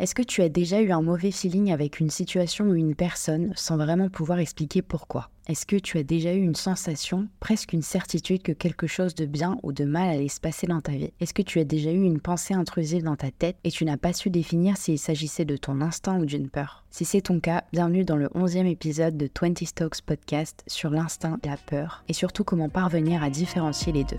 Est-ce que tu as déjà eu un mauvais feeling avec une situation ou une personne sans vraiment pouvoir expliquer pourquoi? Est-ce que tu as déjà eu une sensation, presque une certitude que quelque chose de bien ou de mal allait se passer dans ta vie? Est-ce que tu as déjà eu une pensée intrusive dans ta tête et tu n'as pas su définir s'il s'agissait de ton instinct ou d'une peur? Si c'est ton cas, bienvenue dans le 11e épisode de 20 Stocks Podcast sur l'instinct et la peur et surtout comment parvenir à différencier les deux.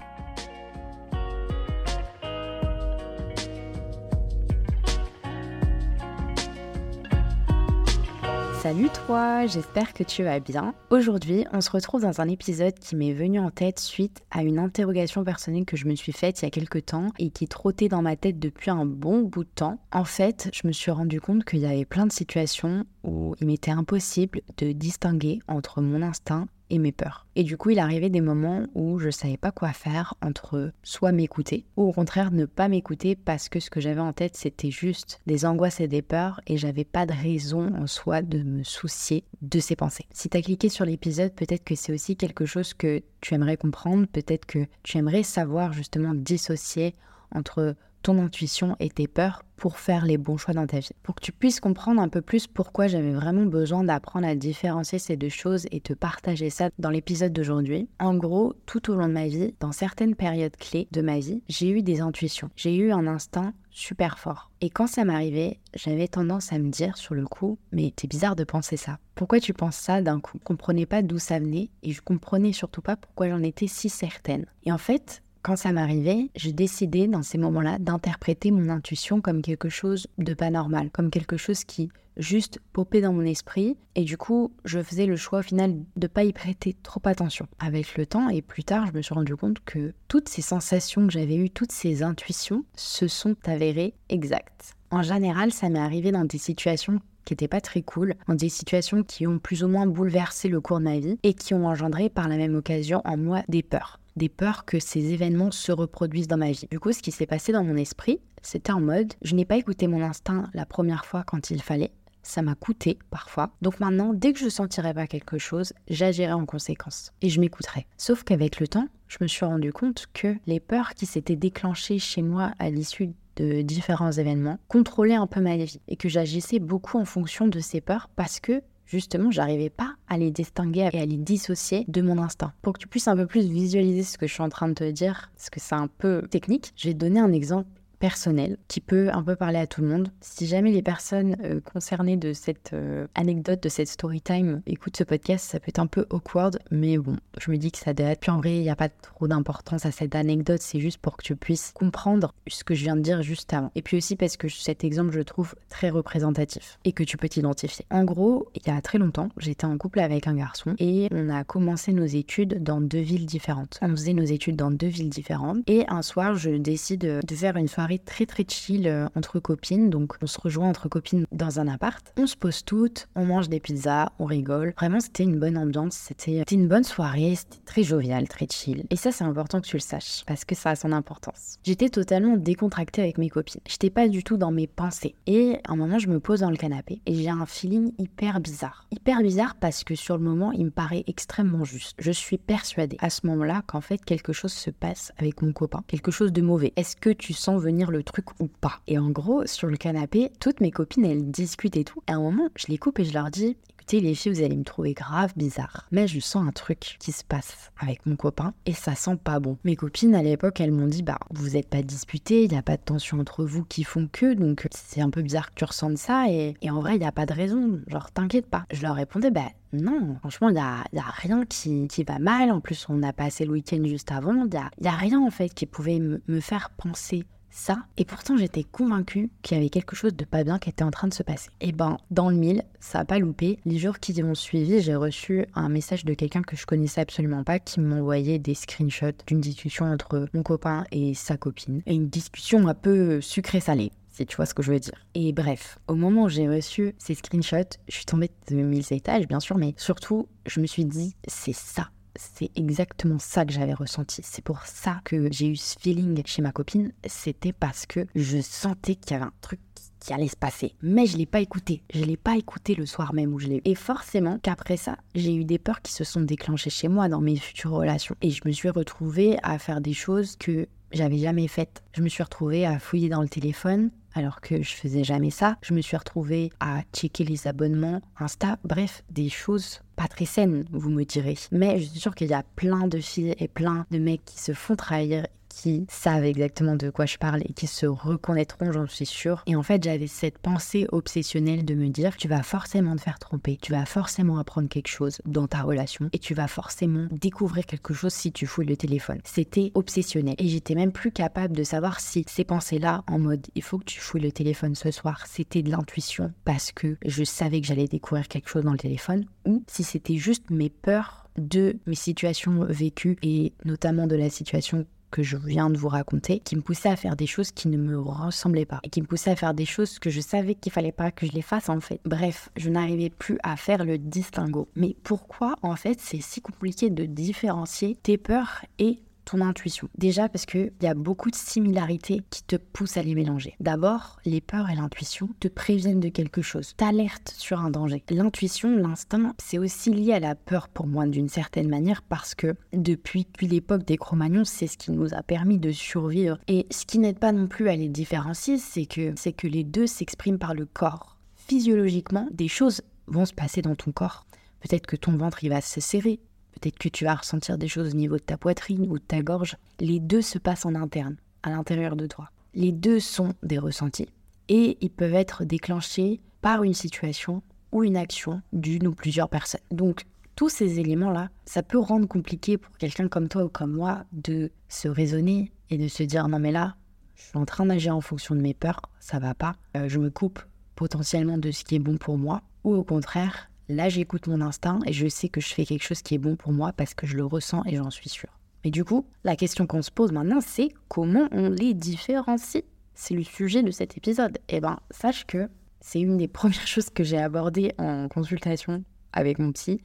Salut toi, j'espère que tu vas bien. Aujourd'hui, on se retrouve dans un épisode qui m'est venu en tête suite à une interrogation personnelle que je me suis faite il y a quelques temps et qui trottait dans ma tête depuis un bon bout de temps. En fait, je me suis rendu compte qu'il y avait plein de situations où il m'était impossible de distinguer entre mon instinct et mes peurs. Et du coup, il arrivait des moments où je savais pas quoi faire entre soit m'écouter ou au contraire ne pas m'écouter parce que ce que j'avais en tête c'était juste des angoisses et des peurs et j'avais pas de raison en soi de me soucier de ces pensées. Si tu as cliqué sur l'épisode, peut-être que c'est aussi quelque chose que tu aimerais comprendre, peut-être que tu aimerais savoir justement dissocier entre ton intuition et tes peurs pour faire les bons choix dans ta vie. Pour que tu puisses comprendre un peu plus pourquoi j'avais vraiment besoin d'apprendre à différencier ces deux choses et te partager ça dans l'épisode d'aujourd'hui. En gros, tout au long de ma vie, dans certaines périodes clés de ma vie, j'ai eu des intuitions. J'ai eu un instinct super fort. Et quand ça m'arrivait, j'avais tendance à me dire sur le coup, mais t'es bizarre de penser ça. Pourquoi tu penses ça d'un coup? Je comprenais pas d'où ça venait et je comprenais surtout pas pourquoi j'en étais si certaine. Et en fait, quand ça m'arrivait, j'ai décidé dans ces moments-là d'interpréter mon intuition comme quelque chose de pas normal, comme quelque chose qui juste popait dans mon esprit et du coup je faisais le choix au final de pas y prêter trop attention. Avec le temps et plus tard je me suis rendu compte que toutes ces sensations que j'avais eues, toutes ces intuitions se sont avérées exactes. En général ça m'est arrivé dans des situations qui n'étaient pas très cool, dans des situations qui ont plus ou moins bouleversé le cours de ma vie et qui ont engendré par la même occasion en moi des peurs des peurs que ces événements se reproduisent dans ma vie. Du coup, ce qui s'est passé dans mon esprit, c'était en mode, je n'ai pas écouté mon instinct la première fois quand il fallait, ça m'a coûté parfois. Donc maintenant, dès que je sentirais pas quelque chose, j'agirais en conséquence et je m'écouterais. Sauf qu'avec le temps, je me suis rendu compte que les peurs qui s'étaient déclenchées chez moi à l'issue de différents événements contrôlaient un peu ma vie et que j'agissais beaucoup en fonction de ces peurs parce que justement, j'arrivais pas à les distinguer et à les dissocier de mon instinct. Pour que tu puisses un peu plus visualiser ce que je suis en train de te dire, parce que c'est un peu technique, te donner un exemple personnel qui peut un peu parler à tout le monde. Si jamais les personnes euh, concernées de cette euh, anecdote, de cette story time écoutent ce podcast, ça peut être un peu awkward, mais bon, je me dis que ça date. Puis en vrai, il n'y a pas trop d'importance à cette anecdote, c'est juste pour que tu puisses comprendre ce que je viens de dire juste avant. Et puis aussi parce que cet exemple, je trouve très représentatif et que tu peux t'identifier. En gros, il y a très longtemps, j'étais en couple avec un garçon et on a commencé nos études dans deux villes différentes. On faisait nos études dans deux villes différentes et un soir, je décide de faire une soirée très très chill euh, entre copines. Donc on se rejoint entre copines dans un appart. On se pose toutes, on mange des pizzas, on rigole. Vraiment, c'était une bonne ambiance. C'était une bonne soirée. C'était très jovial, très chill. Et ça, c'est important que tu le saches parce que ça a son importance. J'étais totalement décontractée avec mes copines. J'étais pas du tout dans mes pensées. Et un moment, je me pose dans le canapé et j'ai un feeling hyper bizarre. Hyper bizarre parce que sur le moment, il me paraît extrêmement juste. Je suis persuadée à ce moment-là qu'en fait, quelque chose se passe avec mon copain. Quelque chose de mauvais. Est-ce que tu sens venir le truc ou pas. Et en gros, sur le canapé, toutes mes copines, elles discutent et tout. à un moment, je les coupe et je leur dis, écoutez les filles, vous allez me trouver grave bizarre. Mais je sens un truc qui se passe avec mon copain et ça sent pas bon. Mes copines à l'époque, elles m'ont dit, bah vous êtes pas disputés, il n'y a pas de tension entre vous qui font que, donc c'est un peu bizarre que tu ressentes ça et, en vrai, il n'y a pas de raison. Genre, t'inquiète pas. Je leur répondais, bah non, franchement, il n'y a, y a, rien qui, qui, va mal. En plus, on a passé le week-end juste avant. Il n'y a, y a, rien en fait qui pouvait me faire penser ça, et pourtant j'étais convaincue qu'il y avait quelque chose de pas bien qui était en train de se passer. Et ben, dans le mille, ça a pas loupé. Les jours qui ont suivi, j'ai reçu un message de quelqu'un que je connaissais absolument pas qui m'envoyait des screenshots d'une discussion entre mon copain et sa copine. Et une discussion un peu sucrée-salée si tu vois ce que je veux dire. Et bref, au moment où j'ai reçu ces screenshots, je suis tombée de mille étages, bien sûr, mais surtout, je me suis dit, c'est ça c'est exactement ça que j'avais ressenti. C'est pour ça que j'ai eu ce feeling chez ma copine. C'était parce que je sentais qu'il y avait un truc qui allait se passer. Mais je l'ai pas écouté. Je l'ai pas écouté le soir même où je l'ai. Et forcément qu'après ça, j'ai eu des peurs qui se sont déclenchées chez moi dans mes futures relations. Et je me suis retrouvée à faire des choses que j'avais jamais faites. Je me suis retrouvée à fouiller dans le téléphone, alors que je faisais jamais ça. Je me suis retrouvée à checker les abonnements Insta, bref, des choses pas très saines, vous me direz. Mais je suis sûre qu'il y a plein de filles et plein de mecs qui se font trahir qui savent exactement de quoi je parle et qui se reconnaîtront, j'en suis sûre. Et en fait, j'avais cette pensée obsessionnelle de me dire, tu vas forcément te faire tromper, tu vas forcément apprendre quelque chose dans ta relation et tu vas forcément découvrir quelque chose si tu fouilles le téléphone. C'était obsessionnel. Et j'étais même plus capable de savoir si ces pensées-là, en mode, il faut que tu fouilles le téléphone ce soir, c'était de l'intuition parce que je savais que j'allais découvrir quelque chose dans le téléphone, ou si c'était juste mes peurs de mes situations vécues et notamment de la situation que je viens de vous raconter, qui me poussait à faire des choses qui ne me ressemblaient pas et qui me poussait à faire des choses que je savais qu'il fallait pas que je les fasse en fait. Bref, je n'arrivais plus à faire le distinguo. Mais pourquoi en fait c'est si compliqué de différencier tes peurs et ton intuition. Déjà parce qu'il y a beaucoup de similarités qui te poussent à les mélanger. D'abord, les peurs et l'intuition te préviennent de quelque chose, t'alertent sur un danger. L'intuition, l'instinct, c'est aussi lié à la peur pour moi d'une certaine manière parce que depuis, l'époque des Cro-Magnons, c'est ce qui nous a permis de survivre. Et ce qui n'aide pas non plus à les différencier, c'est que, c'est que les deux s'expriment par le corps. Physiologiquement, des choses vont se passer dans ton corps. Peut-être que ton ventre il va se serrer, Peut-être que tu vas ressentir des choses au niveau de ta poitrine ou de ta gorge. Les deux se passent en interne, à l'intérieur de toi. Les deux sont des ressentis et ils peuvent être déclenchés par une situation ou une action d'une ou plusieurs personnes. Donc, tous ces éléments-là, ça peut rendre compliqué pour quelqu'un comme toi ou comme moi de se raisonner et de se dire non mais là, je suis en train d'agir en fonction de mes peurs, ça va pas, euh, je me coupe potentiellement de ce qui est bon pour moi, ou au contraire, Là, j'écoute mon instinct et je sais que je fais quelque chose qui est bon pour moi parce que je le ressens et j'en suis sûre. Mais du coup, la question qu'on se pose maintenant, c'est comment on les différencie? C'est le sujet de cet épisode. Eh ben, sache que c'est une des premières choses que j'ai abordées en consultation avec mon psy,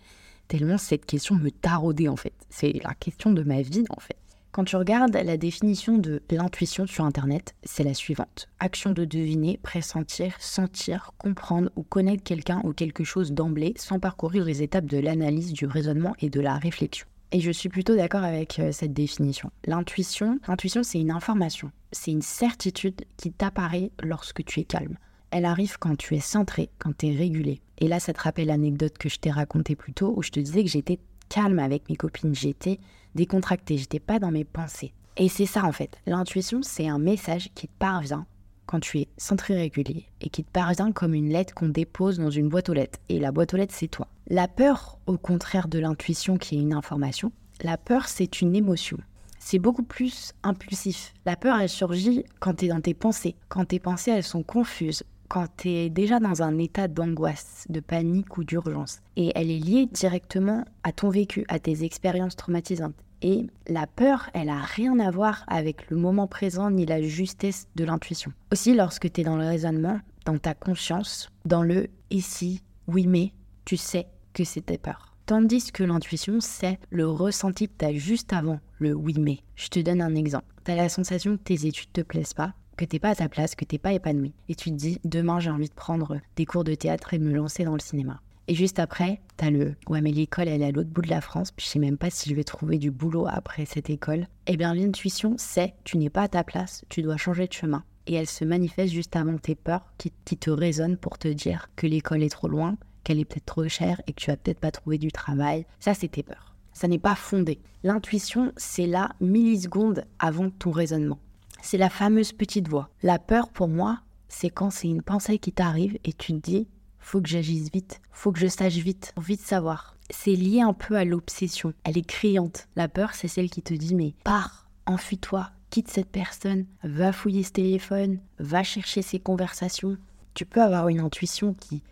tellement cette question me taraudait en fait. C'est la question de ma vie en fait. Quand tu regardes la définition de l'intuition sur Internet, c'est la suivante. Action de deviner, pressentir, sentir, comprendre ou connaître quelqu'un ou quelque chose d'emblée sans parcourir les étapes de l'analyse, du raisonnement et de la réflexion. Et je suis plutôt d'accord avec euh, cette définition. L'intuition, l'intuition c'est une information, c'est une certitude qui t'apparaît lorsque tu es calme. Elle arrive quand tu es centré, quand tu es régulé. Et là, ça te rappelle l'anecdote que je t'ai racontée plus tôt où je te disais que j'étais calme avec mes copines, j'étais décontractée, j'étais pas dans mes pensées. Et c'est ça en fait. L'intuition, c'est un message qui te parvient quand tu es centré régulier et qui te parvient comme une lettre qu'on dépose dans une boîte aux lettres. Et la boîte aux lettres, c'est toi. La peur, au contraire de l'intuition qui est une information, la peur, c'est une émotion. C'est beaucoup plus impulsif. La peur, elle surgit quand tu es dans tes pensées, quand tes pensées, elles sont confuses, quand tu es déjà dans un état d'angoisse, de panique ou d'urgence. Et elle est liée directement à ton vécu, à tes expériences traumatisantes. Et la peur, elle a rien à voir avec le moment présent ni la justesse de l'intuition. Aussi, lorsque tu es dans le raisonnement, dans ta conscience, dans le ici, oui mais, tu sais que c'était peur. Tandis que l'intuition, c'est le ressenti que tu as juste avant le oui mais. Je te donne un exemple. Tu as la sensation que tes études te plaisent pas, que t'es pas à ta place, que t'es pas épanoui. Et tu te dis, demain j'ai envie de prendre des cours de théâtre et de me lancer dans le cinéma. Et juste après, t'as le ouais mais l'école elle est à l'autre bout de la France, puis je sais même pas si je vais trouver du boulot après cette école. Eh bien l'intuition c'est tu n'es pas à ta place, tu dois changer de chemin. Et elle se manifeste juste avant tes peurs qui, te résonnent pour te dire que l'école est trop loin, qu'elle est peut-être trop chère et que tu vas peut-être pas trouver du travail. Ça c'est tes peurs. Ça n'est pas fondé. L'intuition c'est là millisecondes avant ton raisonnement c'est la fameuse petite voix. La peur pour moi, c'est quand c'est une pensée qui t'arrive et tu te dis faut que j'agisse vite, faut que je sache vite, vite savoir. C'est lié un peu à l'obsession. Elle est criante. La peur, c'est celle qui te dit mais pars, enfuis-toi, quitte cette personne, va fouiller ce téléphone, va chercher ces conversations. Tu peux avoir une intuition qui,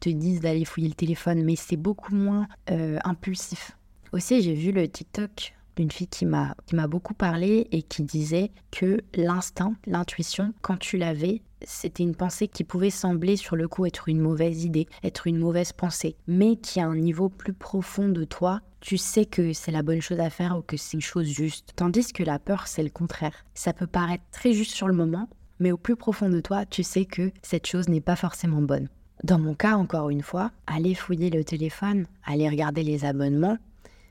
te dise d'aller fouiller le téléphone, mais c'est beaucoup moins euh, impulsif. Aussi, j'ai vu le TikTok une fille qui m'a beaucoup parlé et qui disait que l'instinct, l'intuition, quand tu l'avais, c'était une pensée qui pouvait sembler sur le coup être une mauvaise idée, être une mauvaise pensée, mais qui à un niveau plus profond de toi, tu sais que c'est la bonne chose à faire ou que c'est une chose juste. Tandis que la peur, c'est le contraire. Ça peut paraître très juste sur le moment, mais au plus profond de toi, tu sais que cette chose n'est pas forcément bonne. Dans mon cas, encore une fois, aller fouiller le téléphone, aller regarder les abonnements,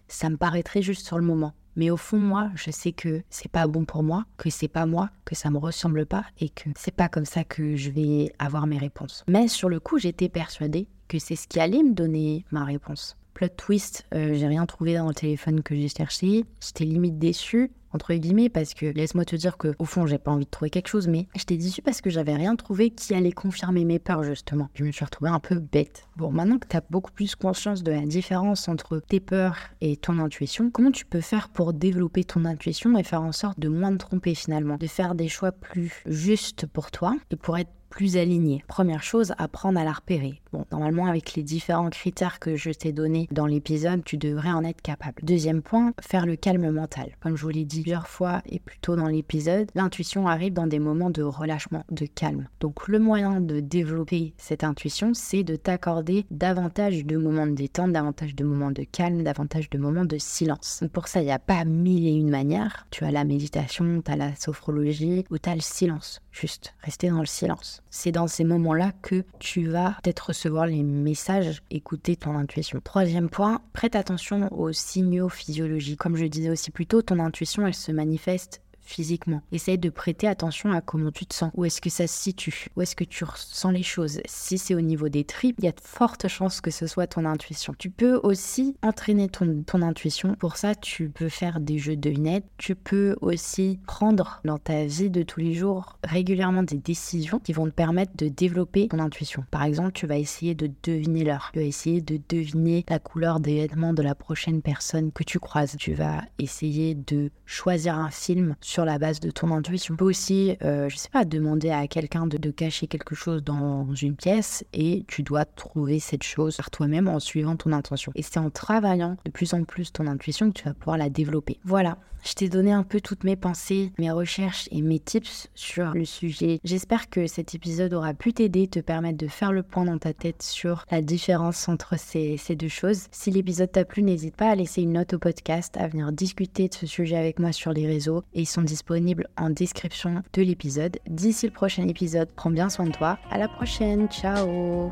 ça me paraîtrait juste sur le moment. Mais au fond, moi, je sais que c'est pas bon pour moi, que c'est pas moi, que ça me ressemble pas et que c'est pas comme ça que je vais avoir mes réponses. Mais sur le coup, j'étais persuadée que c'est ce qui allait me donner ma réponse. Plot twist, euh, j'ai rien trouvé dans le téléphone que j'ai cherché. J'étais limite déçue entre parce que laisse-moi te dire que au fond, j'ai pas envie de trouver quelque chose, mais j'étais déçue parce que j'avais rien trouvé qui allait confirmer mes peurs, justement. Je me suis retrouvée un peu bête. Bon, maintenant que tu as beaucoup plus conscience de la différence entre tes peurs et ton intuition, comment tu peux faire pour développer ton intuition et faire en sorte de moins te tromper finalement, de faire des choix plus justes pour toi et pour être plus aligné. Première chose, apprendre à la repérer. Bon, normalement, avec les différents critères que je t'ai donnés dans l'épisode, tu devrais en être capable. Deuxième point, faire le calme mental. Comme je vous l'ai dit plusieurs fois et plus tôt dans l'épisode, l'intuition arrive dans des moments de relâchement, de calme. Donc, le moyen de développer cette intuition, c'est de t'accorder davantage de moments de détente, davantage de moments de calme, davantage de moments de silence. pour ça, il n'y a pas mille et une manières. Tu as la méditation, tu as la sophrologie ou tu as le silence. Juste rester dans le silence. C'est dans ces moments-là que tu vas peut-être recevoir les messages, écouter ton intuition. Troisième point, prête attention aux signaux physiologiques. Comme je disais aussi plus tôt, ton intuition, elle se manifeste physiquement. Essaye de prêter attention à comment tu te sens. Où est-ce que ça se situe? Où est-ce que tu ressens les choses? Si c'est au niveau des tripes, il y a de fortes chances que ce soit ton intuition. Tu peux aussi entraîner ton, intuition. Pour ça, tu peux faire des jeux de devinettes. Tu peux aussi prendre dans ta vie de tous les jours régulièrement des décisions qui vont te permettre de développer ton intuition. Par exemple, tu vas essayer de deviner l'heure. Tu vas essayer de deviner la couleur des vêtements de la prochaine personne que tu croises. Tu vas essayer de choisir un film sur sur la base de ton intuition. Tu peux aussi, euh, je sais pas, demander à quelqu'un de, cacher quelque chose dans une pièce et tu dois trouver cette chose par toi-même en suivant ton intention. Et c'est en travaillant de plus en plus ton intuition que tu vas pouvoir la développer. Voilà, je t'ai donné un peu toutes mes pensées, mes recherches et mes tips sur le sujet. J'espère que cet épisode aura pu t'aider, te permettre de faire le point dans ta tête sur la différence entre ces, deux choses. Si l'épisode t'a plu, n'hésite pas à laisser une note au podcast, à venir discuter de ce sujet avec moi sur les réseaux et sont disponibles en description de l'épisode. D'ici le prochain épisode, prends bien soin de toi. À la prochaine, ciao